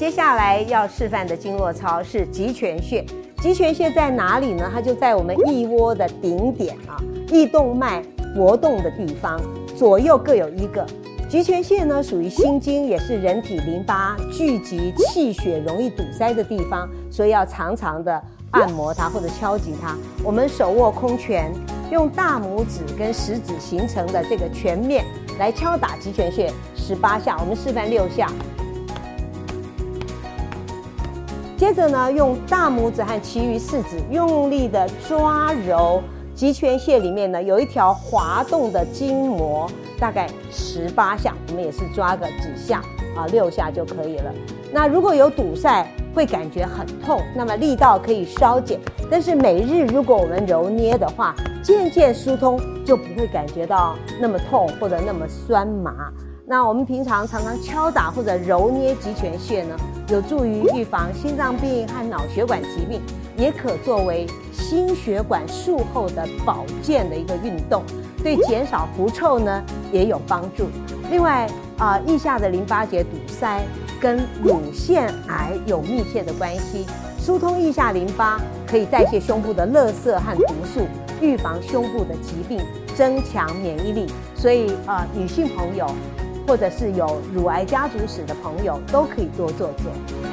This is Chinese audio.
接下来要示范的经络操是极泉穴。极泉穴在哪里呢？它就在我们腋窝的顶点啊，腋动脉搏动的地方，左右各有一个。极泉穴呢，属于心经，也是人体淋巴聚集、气血容易堵塞的地方，所以要常常的按摩它或者敲击它。我们手握空拳，用大拇指跟食指形成的这个拳面来敲打极泉穴十八下，我们示范六下。接着呢，用大拇指和其余四指用力的抓揉。极泉穴里面呢，有一条滑动的筋膜，大概十八下，我们也是抓个几下啊，六下就可以了。那如果有堵塞，会感觉很痛，那么力道可以稍减。但是每日如果我们揉捏的话，渐渐疏通，就不会感觉到那么痛或者那么酸麻。那我们平常常常敲打或者揉捏极泉穴呢，有助于预防心脏病和脑血管疾病。也可作为心血管术后的保健的一个运动，对减少狐臭呢也有帮助。另外啊，腋下的淋巴结堵塞跟乳腺癌有密切的关系，疏通腋下淋巴可以代谢胸部的垃圾和毒素，预防胸部的疾病，增强免疫力。所以啊，女性朋友或者是有乳癌家族史的朋友都可以多做做。